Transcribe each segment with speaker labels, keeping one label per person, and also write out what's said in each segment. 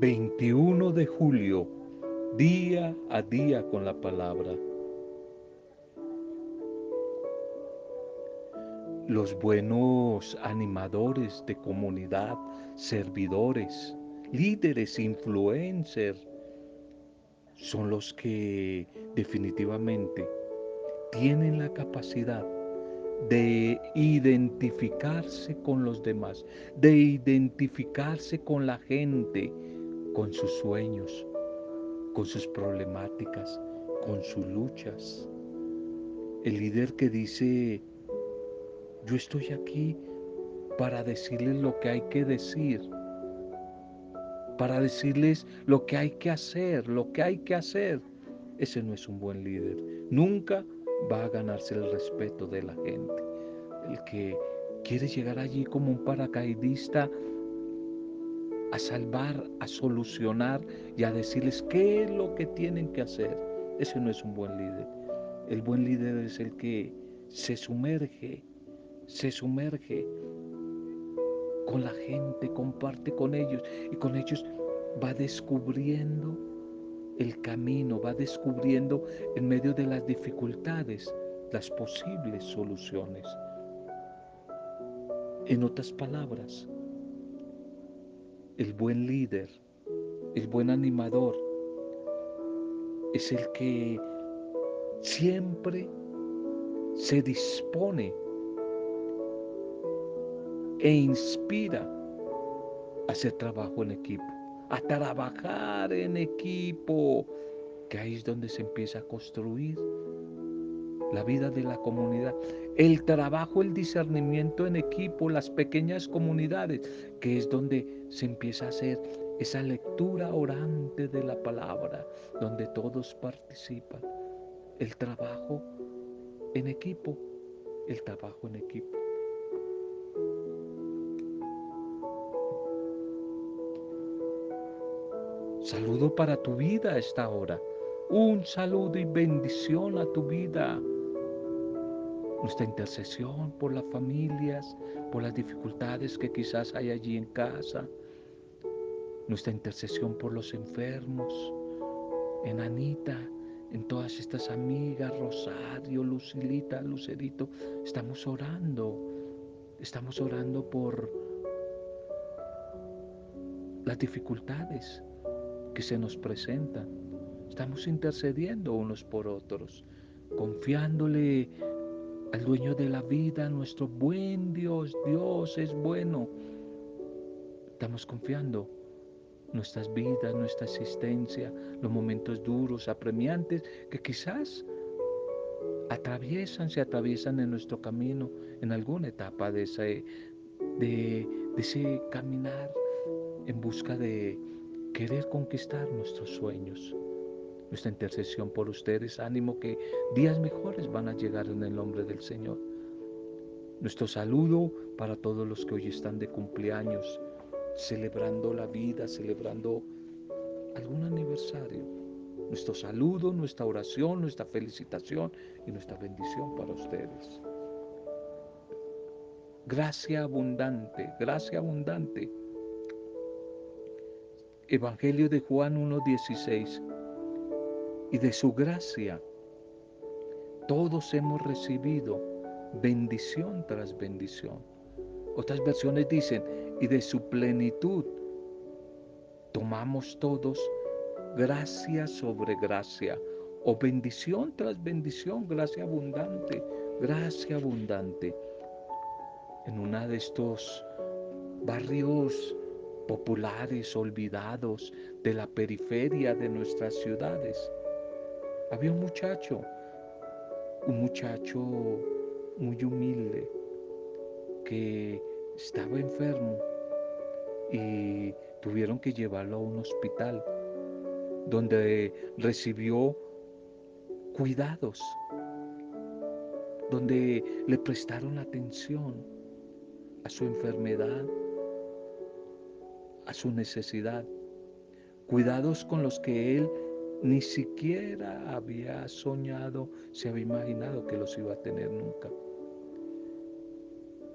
Speaker 1: 21 de julio, día a día con la palabra. Los buenos animadores de comunidad, servidores, líderes, influencers, son los que definitivamente tienen la capacidad de identificarse con los demás, de identificarse con la gente, con sus sueños, con sus problemáticas, con sus luchas. El líder que dice, yo estoy aquí para decirles lo que hay que decir, para decirles lo que hay que hacer, lo que hay que hacer. Ese no es un buen líder. Nunca va a ganarse el respeto de la gente. El que quiere llegar allí como un paracaidista a salvar, a solucionar y a decirles qué es lo que tienen que hacer. Ese no es un buen líder. El buen líder es el que se sumerge, se sumerge con la gente, comparte con ellos y con ellos va descubriendo el camino, va descubriendo en medio de las dificultades las posibles soluciones. En otras palabras, el buen líder, el buen animador, es el que siempre se dispone e inspira a hacer trabajo en equipo, a trabajar en equipo, que ahí es donde se empieza a construir la vida de la comunidad, el trabajo, el discernimiento en equipo, las pequeñas comunidades, que es donde se empieza a hacer esa lectura orante de la palabra, donde todos participan, el trabajo en equipo, el trabajo en equipo. Saludo para tu vida a esta hora. Un saludo y bendición a tu vida. Nuestra intercesión por las familias, por las dificultades que quizás hay allí en casa. Nuestra intercesión por los enfermos, en Anita, en todas estas amigas, Rosario, Lucilita, Lucerito. Estamos orando, estamos orando por las dificultades que se nos presentan. Estamos intercediendo unos por otros, confiándole al dueño de la vida, nuestro buen Dios. Dios es bueno. Estamos confiando nuestras vidas, nuestra existencia, los momentos duros, apremiantes, que quizás atraviesan, se atraviesan en nuestro camino, en alguna etapa de ese, de ese caminar en busca de querer conquistar nuestros sueños. Nuestra intercesión por ustedes, ánimo que días mejores van a llegar en el nombre del Señor. Nuestro saludo para todos los que hoy están de cumpleaños, celebrando la vida, celebrando algún aniversario. Nuestro saludo, nuestra oración, nuestra felicitación y nuestra bendición para ustedes. Gracia abundante, gracia abundante Evangelio de Juan 1.16. Y de su gracia todos hemos recibido bendición tras bendición. Otras versiones dicen, y de su plenitud tomamos todos gracia sobre gracia, o bendición tras bendición, gracia abundante, gracia abundante. En una de estos barrios populares olvidados de la periferia de nuestras ciudades. Había un muchacho, un muchacho muy humilde que estaba enfermo y tuvieron que llevarlo a un hospital donde recibió cuidados, donde le prestaron atención a su enfermedad, a su necesidad, cuidados con los que él ni siquiera había soñado, se había imaginado que los iba a tener nunca.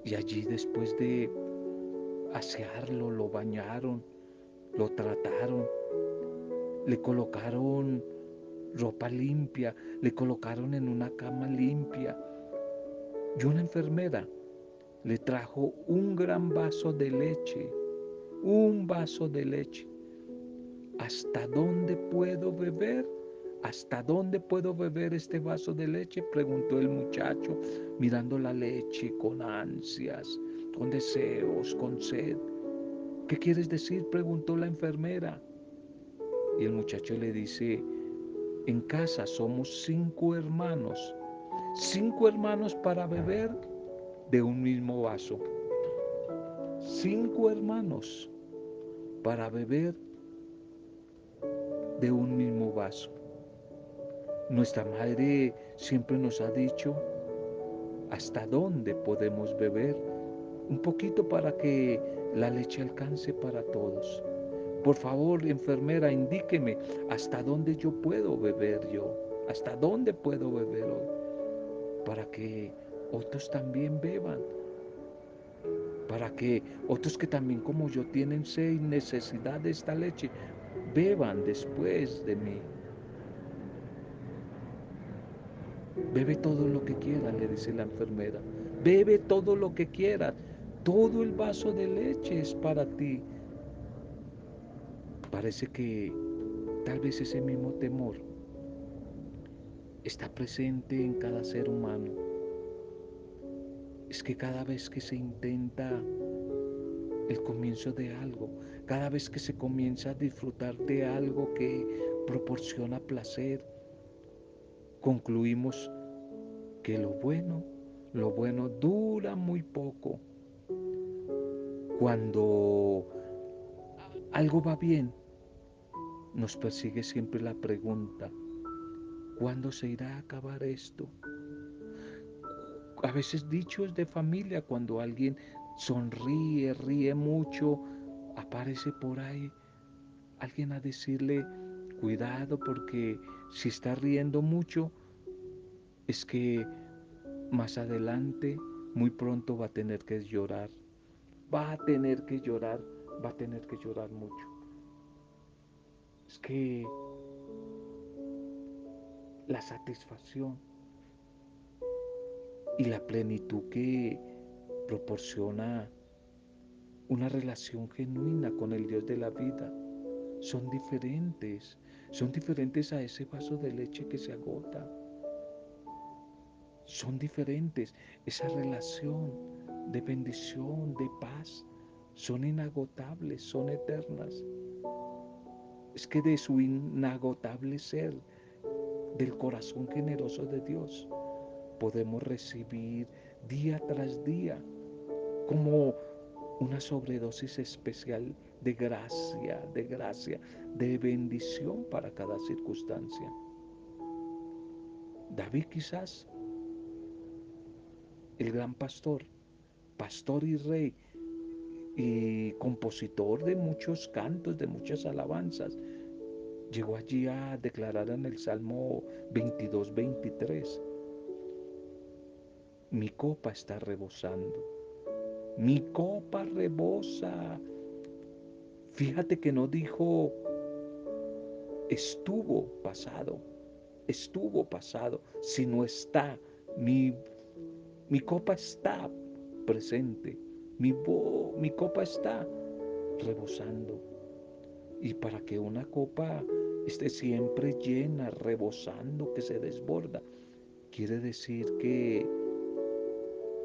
Speaker 1: Y allí después de asearlo, lo bañaron, lo trataron, le colocaron ropa limpia, le colocaron en una cama limpia. Y una enfermera le trajo un gran vaso de leche, un vaso de leche. ¿Hasta dónde puedo beber? ¿Hasta dónde puedo beber este vaso de leche? Preguntó el muchacho, mirando la leche con ansias, con deseos, con sed. ¿Qué quieres decir? preguntó la enfermera. Y el muchacho le dice, en casa somos cinco hermanos, cinco hermanos para beber de un mismo vaso. Cinco hermanos para beber de un mismo vaso. Nuestra madre siempre nos ha dicho hasta dónde podemos beber, un poquito para que la leche alcance para todos. Por favor, enfermera, indíqueme hasta dónde yo puedo beber yo, hasta dónde puedo beber hoy, para que otros también beban, para que otros que también como yo tienen sed y necesidad de esta leche, beban después de mí. Bebe todo lo que quieras, le dice la enfermera. Bebe todo lo que quieras. Todo el vaso de leche es para ti. Parece que tal vez ese mismo temor está presente en cada ser humano. Es que cada vez que se intenta el comienzo de algo, cada vez que se comienza a disfrutar de algo que proporciona placer, concluimos que lo bueno, lo bueno dura muy poco. Cuando algo va bien, nos persigue siempre la pregunta, ¿cuándo se irá a acabar esto? A veces dichos de familia, cuando alguien sonríe, ríe mucho, aparece por ahí alguien a decirle, cuidado porque si está riendo mucho, es que más adelante, muy pronto va a tener que llorar. Va a tener que llorar, va a tener que llorar mucho que la satisfacción y la plenitud que proporciona una relación genuina con el Dios de la vida son diferentes, son diferentes a ese vaso de leche que se agota. Son diferentes, esa relación de bendición, de paz, son inagotables, son eternas es que de su inagotable ser, del corazón generoso de Dios, podemos recibir día tras día como una sobredosis especial de gracia, de gracia, de bendición para cada circunstancia. David quizás, el gran pastor, pastor y rey, y compositor de muchos cantos, de muchas alabanzas, llegó allí a declarar en el Salmo 22, 23, mi copa está rebosando, mi copa rebosa. Fíjate que no dijo estuvo pasado, estuvo pasado, sino está, mi, mi copa está presente, mi, mi copa está rebosando. Y para que una copa esté siempre llena, rebosando, que se desborda, quiere decir que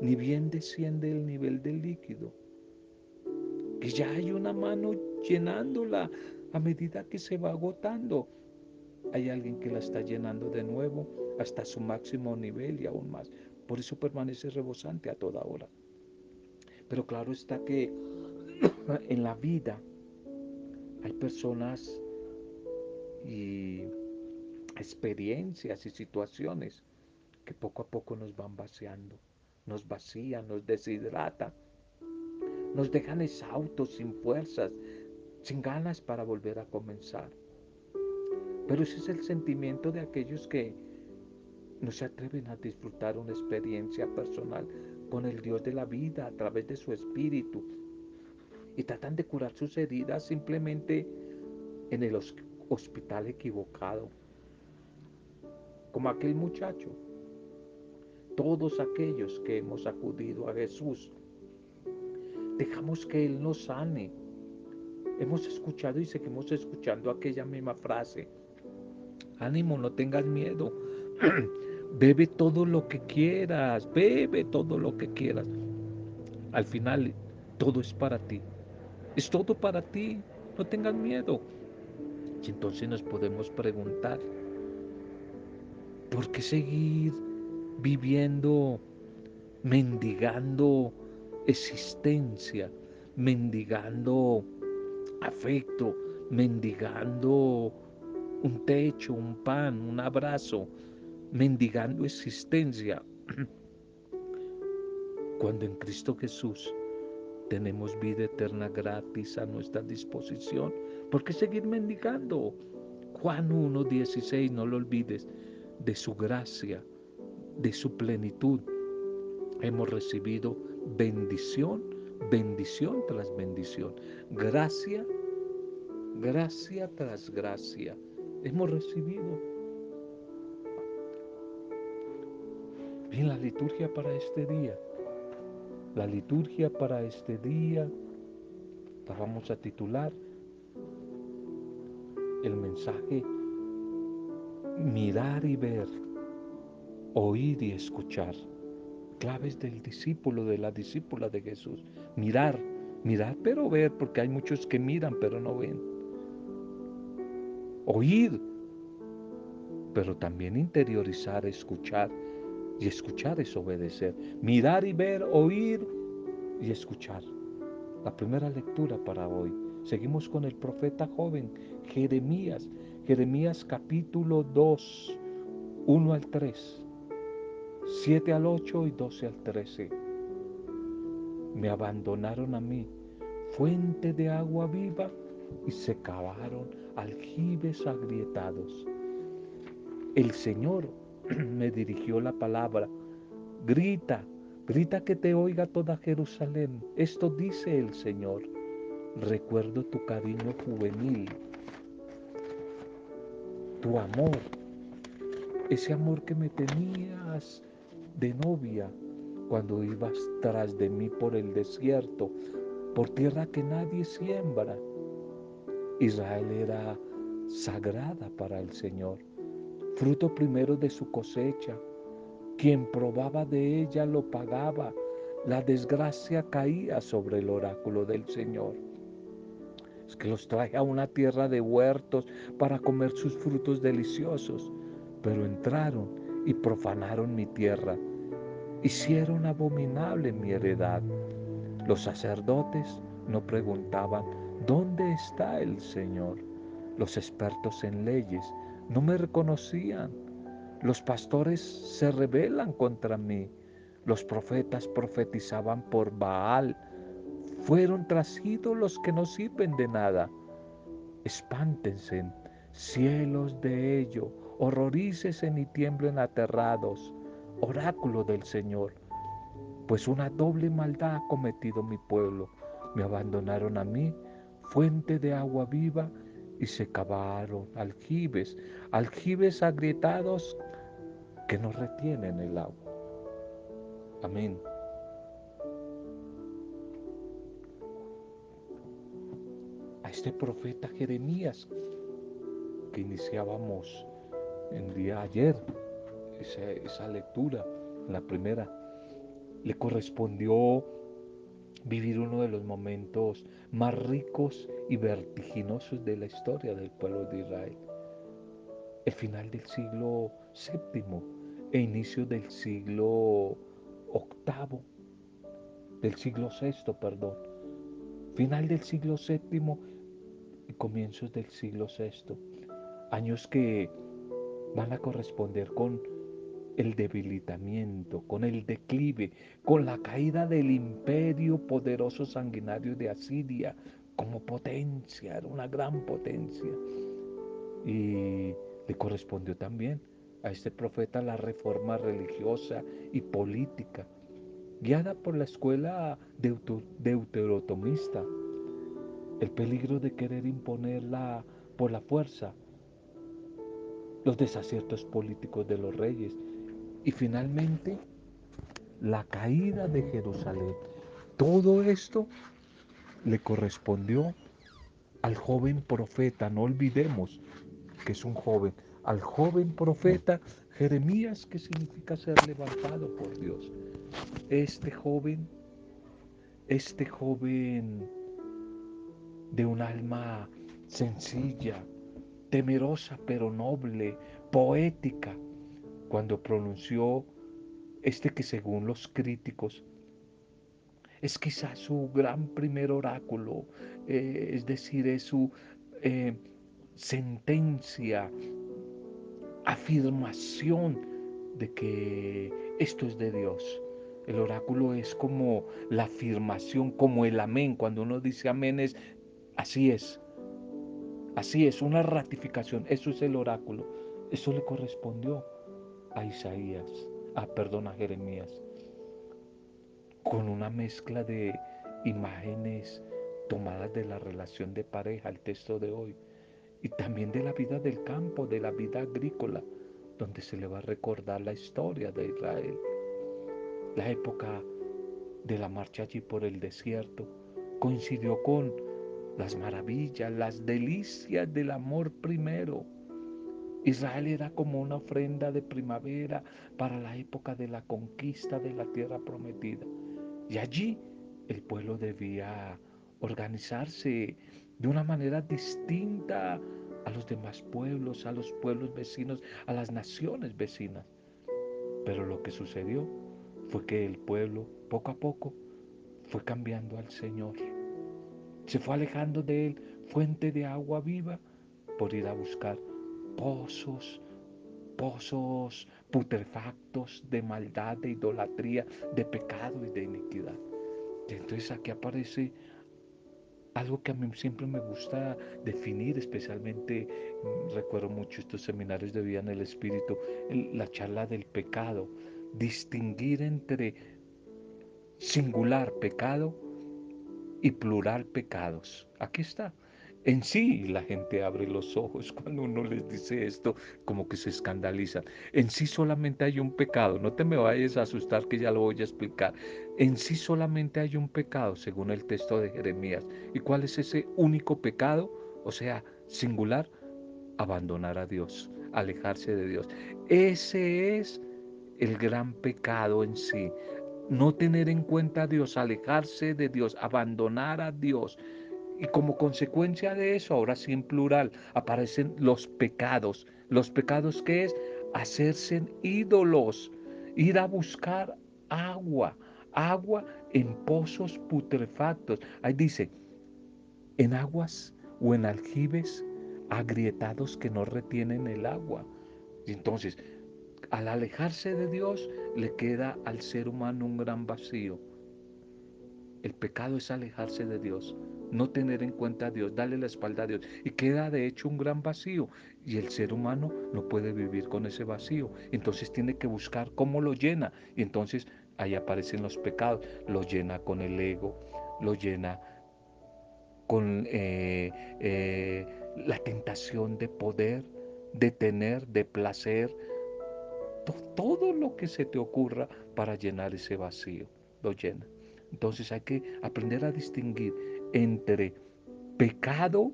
Speaker 1: ni bien desciende el nivel del líquido, que ya hay una mano llenándola a medida que se va agotando. Hay alguien que la está llenando de nuevo hasta su máximo nivel y aún más. Por eso permanece rebosante a toda hora. Pero claro está que en la vida hay personas y experiencias y situaciones que poco a poco nos van vaciando, nos vacían, nos deshidratan, nos dejan exhaustos, sin fuerzas, sin ganas para volver a comenzar. Pero ese es el sentimiento de aquellos que no se atreven a disfrutar una experiencia personal con el Dios de la vida a través de su espíritu y tratan de curar sus heridas simplemente en el hospital equivocado. Como aquel muchacho. Todos aquellos que hemos acudido a Jesús, dejamos que Él nos sane. Hemos escuchado y seguimos escuchando aquella misma frase. Ánimo, no tengas miedo. bebe todo lo que quieras, bebe todo lo que quieras. Al final, todo es para ti. Es todo para ti. No tengas miedo. Y entonces nos podemos preguntar, ¿por qué seguir viviendo, mendigando existencia, mendigando afecto, mendigando un techo, un pan, un abrazo, mendigando existencia? Cuando en Cristo Jesús tenemos vida eterna gratis a nuestra disposición. ¿Por qué seguir mendigando? Juan 1.16, no lo olvides, de su gracia, de su plenitud, hemos recibido bendición, bendición tras bendición, gracia, gracia tras gracia, hemos recibido. Bien, la liturgia para este día. La liturgia para este día la vamos a titular el mensaje mirar y ver, oír y escuchar. Claves del discípulo, de la discípula de Jesús. Mirar, mirar pero ver, porque hay muchos que miran pero no ven. Oír, pero también interiorizar, escuchar y escuchar es obedecer. Mirar y ver, oír y escuchar. La primera lectura para hoy. Seguimos con el profeta joven Jeremías. Jeremías capítulo 2, 1 al 3, 7 al 8 y 12 al 13. Me abandonaron a mí, fuente de agua viva, y se cavaron aljibes agrietados. El Señor me dirigió la palabra, grita, grita que te oiga toda Jerusalén. Esto dice el Señor. Recuerdo tu cariño juvenil, tu amor, ese amor que me tenías de novia cuando ibas tras de mí por el desierto, por tierra que nadie siembra. Israel era sagrada para el Señor fruto primero de su cosecha. Quien probaba de ella lo pagaba. La desgracia caía sobre el oráculo del Señor. Es que los traje a una tierra de huertos para comer sus frutos deliciosos, pero entraron y profanaron mi tierra. Hicieron abominable mi heredad. Los sacerdotes no preguntaban, ¿dónde está el Señor? Los expertos en leyes no me reconocían. Los pastores se rebelan contra mí. Los profetas profetizaban por Baal. Fueron tras ídolos que no sirven de nada. Espántense, cielos de ello, horrorícese y tiemblen aterrados, oráculo del Señor. Pues una doble maldad ha cometido mi pueblo. Me abandonaron a mí, fuente de agua viva, y se cavaron aljibes, aljibes agrietados que no retienen el agua. Amén. A este profeta Jeremías que iniciábamos el día ayer, esa, esa lectura, la primera, le correspondió vivir uno de los momentos más ricos y vertiginosos de la historia del pueblo de Israel. El final del siglo VII e inicio del siglo VIII, del siglo VI, perdón. Final del siglo VII y comienzos del siglo VI. Años que van a corresponder con el debilitamiento, con el declive, con la caída del imperio poderoso sanguinario de Asiria como potencia, era una gran potencia. Y le correspondió también a este profeta la reforma religiosa y política, guiada por la escuela deuterotomista, el peligro de querer imponerla por la fuerza, los desaciertos políticos de los reyes y finalmente la caída de Jerusalén. Todo esto le correspondió al joven profeta, no olvidemos que es un joven, al joven profeta Jeremías, que significa ser levantado por Dios. Este joven, este joven de un alma sencilla, temerosa pero noble, poética, cuando pronunció este que según los críticos es quizás su gran primer oráculo, eh, es decir, es su eh, sentencia, afirmación de que esto es de Dios. El oráculo es como la afirmación, como el amén. Cuando uno dice amén es así es. Así es, una ratificación. Eso es el oráculo. Eso le correspondió a Isaías, a perdón, a Jeremías con una mezcla de imágenes tomadas de la relación de pareja, el texto de hoy, y también de la vida del campo, de la vida agrícola, donde se le va a recordar la historia de Israel, la época de la marcha allí por el desierto, coincidió con las maravillas, las delicias del amor primero. Israel era como una ofrenda de primavera para la época de la conquista de la tierra prometida. Y allí el pueblo debía organizarse de una manera distinta a los demás pueblos, a los pueblos vecinos, a las naciones vecinas. Pero lo que sucedió fue que el pueblo poco a poco fue cambiando al Señor. Se fue alejando de Él, fuente de agua viva, por ir a buscar pozos, pozos putrefactos de maldad, de idolatría, de pecado y de iniquidad. Y entonces aquí aparece algo que a mí siempre me gusta definir, especialmente mm, recuerdo mucho estos seminarios de vida en el Espíritu, la charla del pecado, distinguir entre singular pecado y plural pecados. Aquí está. En sí la gente abre los ojos cuando uno les dice esto, como que se escandalizan. En sí solamente hay un pecado, no te me vayas a asustar que ya lo voy a explicar. En sí solamente hay un pecado, según el texto de Jeremías. ¿Y cuál es ese único pecado? O sea, singular, abandonar a Dios, alejarse de Dios. Ese es el gran pecado en sí. No tener en cuenta a Dios, alejarse de Dios, abandonar a Dios. Y como consecuencia de eso, ahora sí en plural, aparecen los pecados. Los pecados que es hacerse ídolos, ir a buscar agua, agua en pozos putrefactos. Ahí dice, en aguas o en aljibes agrietados que no retienen el agua. Y entonces, al alejarse de Dios, le queda al ser humano un gran vacío. El pecado es alejarse de Dios no tener en cuenta a Dios, darle la espalda a Dios. Y queda de hecho un gran vacío. Y el ser humano no puede vivir con ese vacío. Entonces tiene que buscar cómo lo llena. Y entonces ahí aparecen los pecados. Lo llena con el ego, lo llena con eh, eh, la tentación de poder, de tener, de placer. Todo lo que se te ocurra para llenar ese vacío, lo llena. Entonces hay que aprender a distinguir entre pecado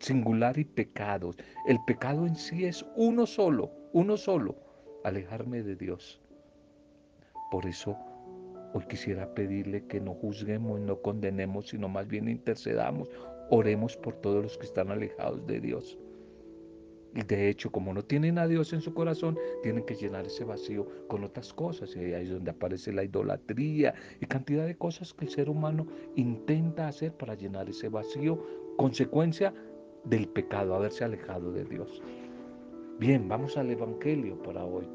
Speaker 1: singular y pecados. El pecado en sí es uno solo, uno solo, alejarme de Dios. Por eso hoy quisiera pedirle que no juzguemos, no condenemos, sino más bien intercedamos, oremos por todos los que están alejados de Dios. Y de hecho, como no tienen a Dios en su corazón, tienen que llenar ese vacío con otras cosas. Y ahí es donde aparece la idolatría y cantidad de cosas que el ser humano intenta hacer para llenar ese vacío, consecuencia del pecado, haberse alejado de Dios. Bien, vamos al Evangelio para hoy.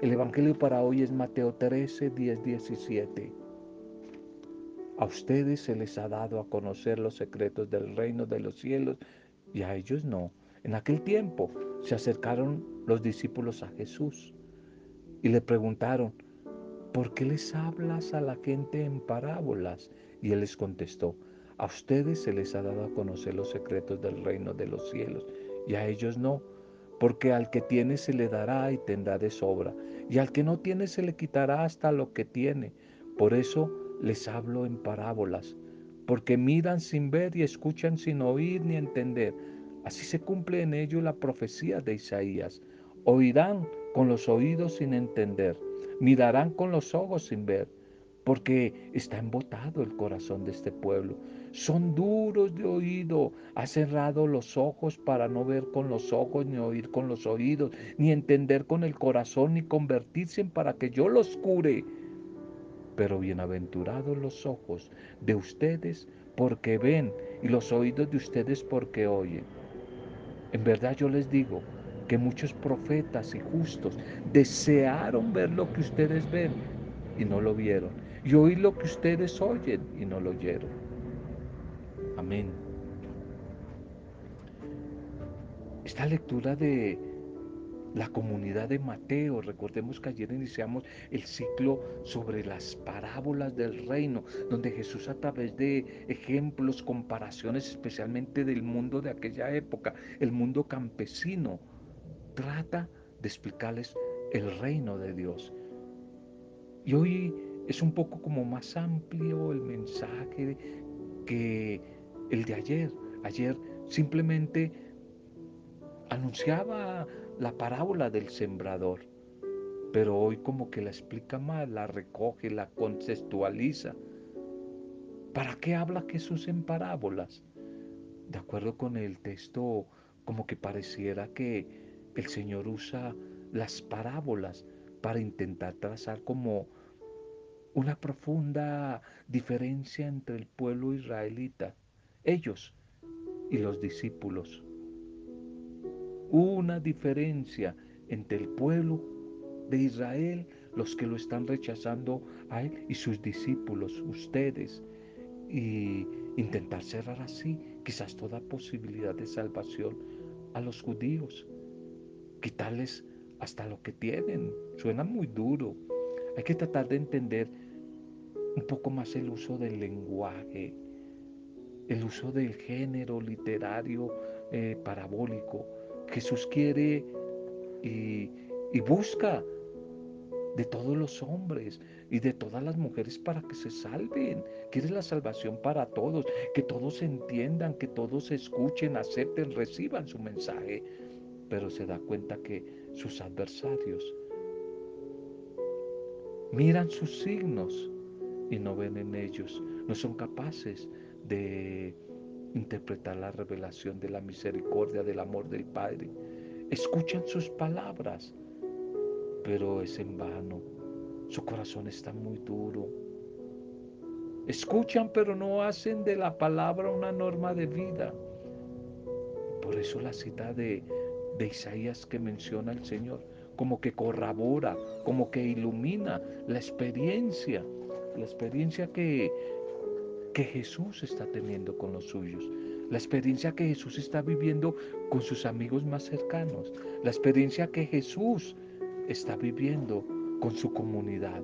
Speaker 1: El Evangelio para hoy es Mateo 13, 10, 17. A ustedes se les ha dado a conocer los secretos del reino de los cielos y a ellos no en aquel tiempo se acercaron los discípulos a Jesús y le preguntaron, ¿por qué les hablas a la gente en parábolas? Y él les contestó, A ustedes se les ha dado a conocer los secretos del reino de los cielos y a ellos no, porque al que tiene se le dará y tendrá de sobra, y al que no tiene se le quitará hasta lo que tiene. Por eso les hablo en parábolas, porque miran sin ver y escuchan sin oír ni entender. Así se cumple en ello la profecía de Isaías. Oirán con los oídos sin entender, mirarán con los ojos sin ver, porque está embotado el corazón de este pueblo. Son duros de oído, ha cerrado los ojos para no ver con los ojos, ni oír con los oídos, ni entender con el corazón, ni convertirse en para que yo los cure. Pero bienaventurados los ojos de ustedes porque ven y los oídos de ustedes porque oyen. En verdad yo les digo que muchos profetas y justos desearon ver lo que ustedes ven y no lo vieron, y oír lo que ustedes oyen y no lo oyeron. Amén. Esta lectura de la comunidad de Mateo. Recordemos que ayer iniciamos el ciclo sobre las parábolas del reino, donde Jesús a través de ejemplos, comparaciones, especialmente del mundo de aquella época, el mundo campesino, trata de explicarles el reino de Dios. Y hoy es un poco como más amplio el mensaje que el de ayer. Ayer simplemente anunciaba la parábola del sembrador, pero hoy como que la explica más, la recoge, la contextualiza. ¿Para qué habla Jesús en parábolas? De acuerdo con el texto, como que pareciera que el Señor usa las parábolas para intentar trazar como una profunda diferencia entre el pueblo israelita, ellos y los discípulos una diferencia entre el pueblo de Israel, los que lo están rechazando a él y sus discípulos, ustedes, y intentar cerrar así quizás toda posibilidad de salvación a los judíos, quitarles hasta lo que tienen. Suena muy duro. Hay que tratar de entender un poco más el uso del lenguaje, el uso del género literario eh, parabólico Jesús quiere y, busca de todos los hombres y de todas las mujeres para que se salven. Quiere la salvación para todos, que todos entiendan, que todos escuchen, acepten, reciban su mensaje. Pero se da cuenta que sus adversarios miran sus signos y no ven en ellos, no son capaces de interpretar la revelación de la misericordia, del amor del Padre. Escuchan sus palabras, pero es en vano. Su corazón está muy duro. Escuchan, pero no hacen de la palabra una norma de vida. Por eso la cita de, de Isaías que menciona el Señor, como que corrobora, como que ilumina la experiencia, la experiencia que, que Jesús está teniendo con los suyos, la experiencia que Jesús está viviendo con sus amigos más cercanos, la experiencia que Jesús está viviendo con su comunidad.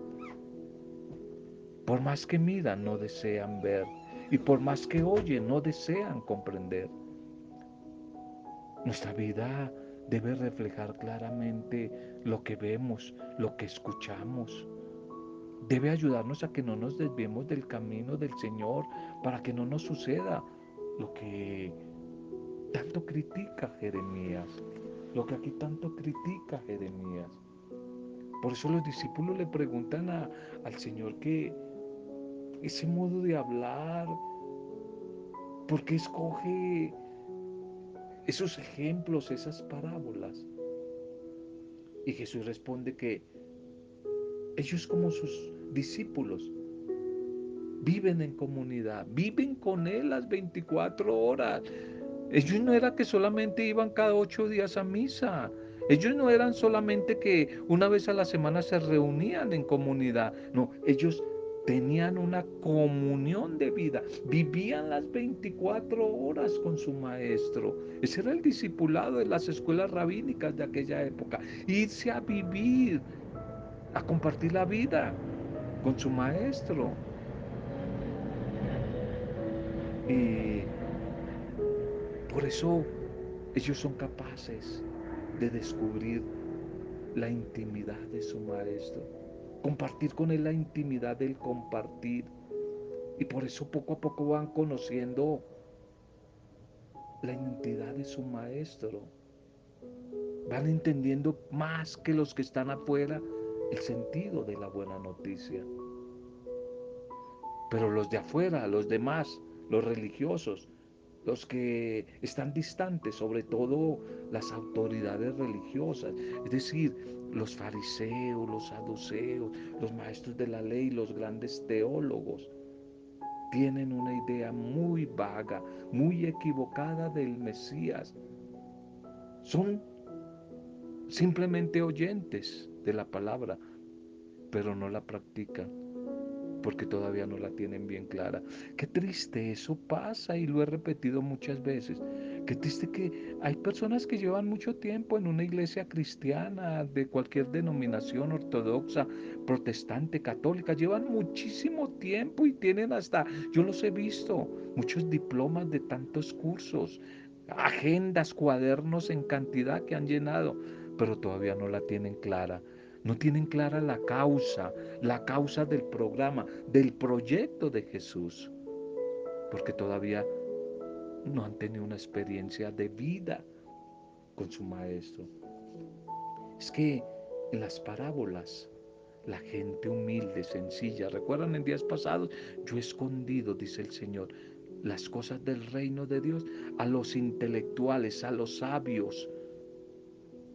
Speaker 1: Por más que miran, no desean ver. Y por más que oyen, no desean comprender. Nuestra vida debe reflejar claramente lo que vemos, lo que escuchamos debe ayudarnos a que no nos desviemos del camino del Señor, para que no nos suceda lo que tanto critica Jeremías, lo que aquí tanto critica Jeremías. Por eso los discípulos le preguntan al Señor que ese modo de hablar, ¿por qué escoge esos ejemplos, esas parábolas? Y Jesús responde que ellos como sus discípulos. Viven en comunidad, viven con Él las 24 horas. Ellos no era que solamente iban cada ocho días a misa. Ellos no eran solamente que una vez a la semana se reunían en comunidad. No, ellos tenían una comunión de vida. Vivían las 24 horas con su maestro. Ese era el discipulado de las escuelas rabínicas de aquella época. Irse a vivir, a compartir la vida con su maestro. Y por eso ellos son capaces de descubrir la intimidad de su maestro, compartir con él la intimidad del compartir. Y por eso poco a poco van conociendo la identidad de su maestro. Van entendiendo más que los que están afuera el sentido de la buena noticia. Pero los de afuera, los demás, los religiosos, los que están distantes, sobre todo las autoridades religiosas, es decir, los fariseos, los saduceos, los maestros de la ley, los grandes teólogos, tienen una idea muy vaga, muy equivocada del Mesías. Son simplemente oyentes de la palabra, pero no la practican porque todavía no la tienen bien clara. Qué triste, eso pasa y lo he repetido muchas veces. Qué triste que hay personas que llevan mucho tiempo en una iglesia cristiana de cualquier denominación ortodoxa, protestante, católica, llevan muchísimo tiempo y tienen hasta, yo los he visto, muchos diplomas de tantos cursos, agendas, cuadernos en cantidad que han llenado, pero todavía no la tienen clara. No tienen clara la causa, la causa del programa, del proyecto de Jesús, porque todavía no han tenido una experiencia de vida con su maestro. Es que en las parábolas, la gente humilde, sencilla, recuerdan en días pasados, yo he escondido, dice el Señor, las cosas del reino de Dios a los intelectuales, a los sabios,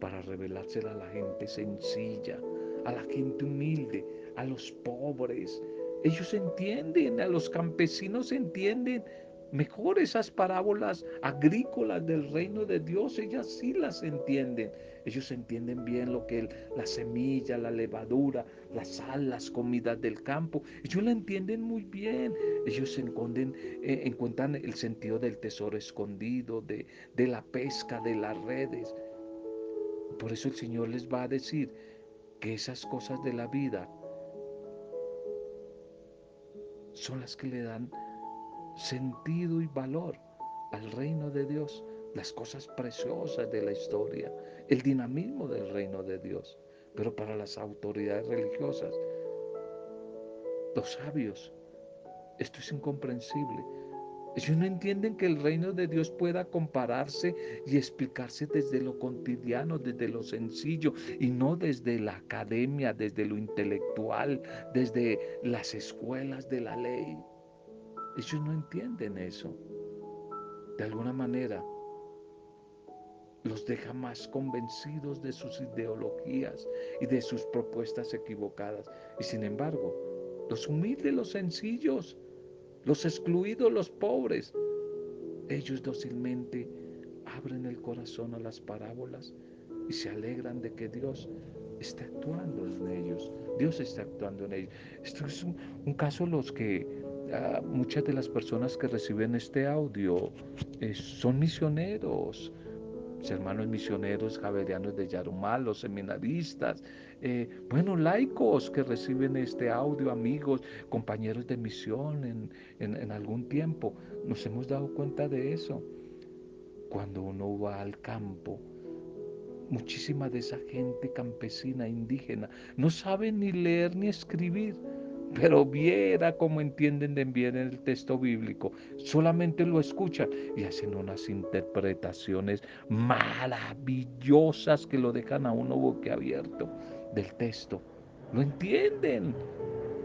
Speaker 1: para revelársela a la gente sencilla, a la gente humilde, a los pobres. Ellos entienden, a los campesinos entienden mejor esas parábolas agrícolas del reino de Dios, ellas sí las entienden. Ellos entienden bien lo que es la semilla, la levadura, la sal, las comidas del campo. Ellos la entienden muy bien. Ellos eh, encuentran el sentido del tesoro escondido, de la pesca, de las redes. Por eso el Señor les va a decir que esas cosas de la vida son las que le dan sentido y valor al reino de Dios, las cosas preciosas de la historia, el dinamismo del reino de Dios. Pero para las autoridades religiosas, los sabios, esto es incomprensible. Ellos no entienden que el reino de Dios pueda compararse y explicarse desde lo cotidiano, desde lo sencillo y no desde la academia, desde lo intelectual, desde las escuelas de la ley. Ellos no entienden eso. De alguna manera, los deja más convencidos de sus ideologías y de sus propuestas equivocadas. Y sin embargo, los humildes, los sencillos, los excluidos, los pobres. Ellos dócilmente abren el corazón a las parábolas y se alegran de que Dios está actuando en ellos. Dios está actuando en ellos. Esto es un, caso los que ah, muchas de las personas que reciben este audio eh, son misioneros, hermanos misioneros javerianos de Yarumal, los seminaristas, eh, bueno, laicos que reciben este audio, amigos, compañeros de misión en, en algún tiempo. Nos hemos dado cuenta de eso. Cuando uno va al campo, muchísima de esa gente campesina, indígena, no sabe ni leer ni escribir pero viera cómo entienden bien el texto bíblico. Solamente lo escuchan y hacen unas interpretaciones maravillosas que lo dejan a uno boquiabierto del texto. Lo entienden.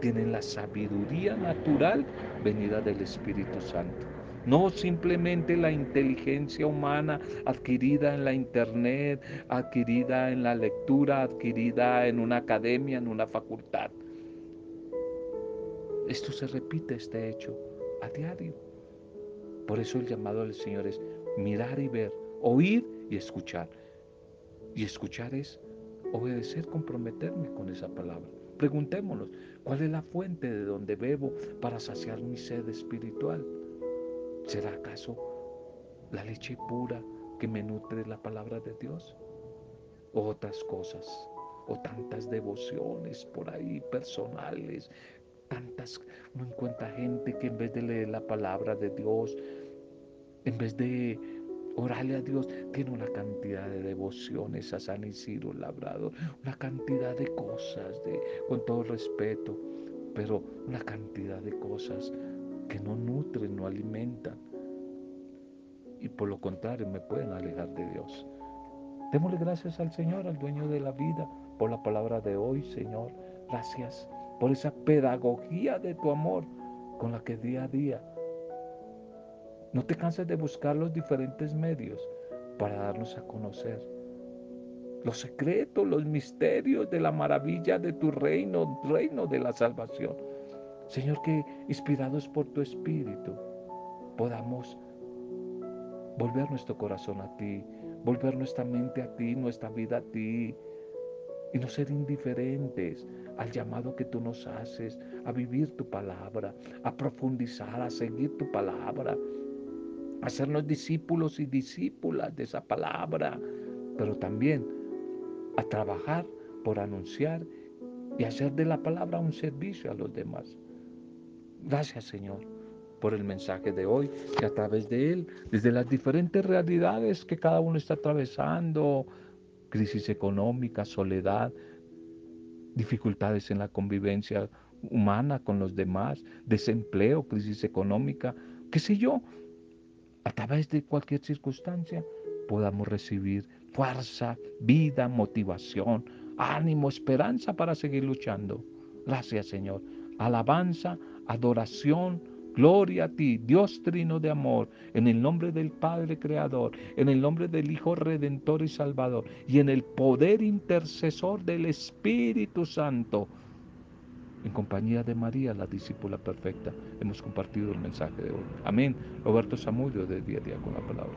Speaker 1: Tienen la sabiduría natural venida del Espíritu Santo. No simplemente la inteligencia humana adquirida en la internet, adquirida en la lectura, adquirida en una academia, en una facultad. Esto se repite, este hecho, a diario. Por eso el llamado del Señor es mirar y ver, oír y escuchar. Y escuchar es obedecer, comprometerme con esa palabra. Preguntémonos, ¿cuál es la fuente de donde bebo para saciar mi sed espiritual? ¿Será acaso la leche pura que me nutre la palabra de Dios? ¿O otras cosas? ¿O tantas devociones por ahí personales tantas, no encuentra gente que en vez de leer la palabra de Dios, en vez de orarle a Dios, tiene una cantidad de devociones a San Isidro Labrador, una cantidad de cosas, de, con todo respeto, pero una cantidad de cosas que no nutren, no alimentan. Y por lo contrario, me pueden alejar de Dios. Démosle gracias al Señor, al dueño de la vida, por la palabra de hoy, Señor. Gracias por esa pedagogía de tu amor con la que día a día no te canses de buscar los diferentes medios para darnos a conocer los secretos, los misterios de la maravilla de tu reino, reino de la salvación. Señor, que inspirados por tu Espíritu podamos volver nuestro corazón a ti, volver nuestra mente a ti, nuestra vida a ti, y no ser indiferentes al llamado que tú nos haces, a vivir tu palabra, a profundizar, a seguir tu palabra, hacernos discípulos y discípulas de esa palabra, pero también a trabajar por anunciar y hacer de la palabra un servicio a los demás. Gracias Señor por el mensaje de hoy, que a través de él, desde las diferentes realidades que cada uno está atravesando, crisis económica, soledad, dificultades en la convivencia humana con los demás, desempleo, crisis económica, qué sé yo, a través de cualquier circunstancia podamos recibir fuerza, vida, motivación, ánimo, esperanza para seguir luchando. Gracias Señor. Alabanza, adoración, gloria a ti, Dios trino de amor, en el nombre del Padre Creador, en el nombre del Hijo Redentor y Salvador, y en el poder intercesor del Espíritu Santo en compañía de María, la discípula perfecta, hemos compartido el mensaje de hoy. Amén. Roberto Samudio de Día a Día con la Palabra.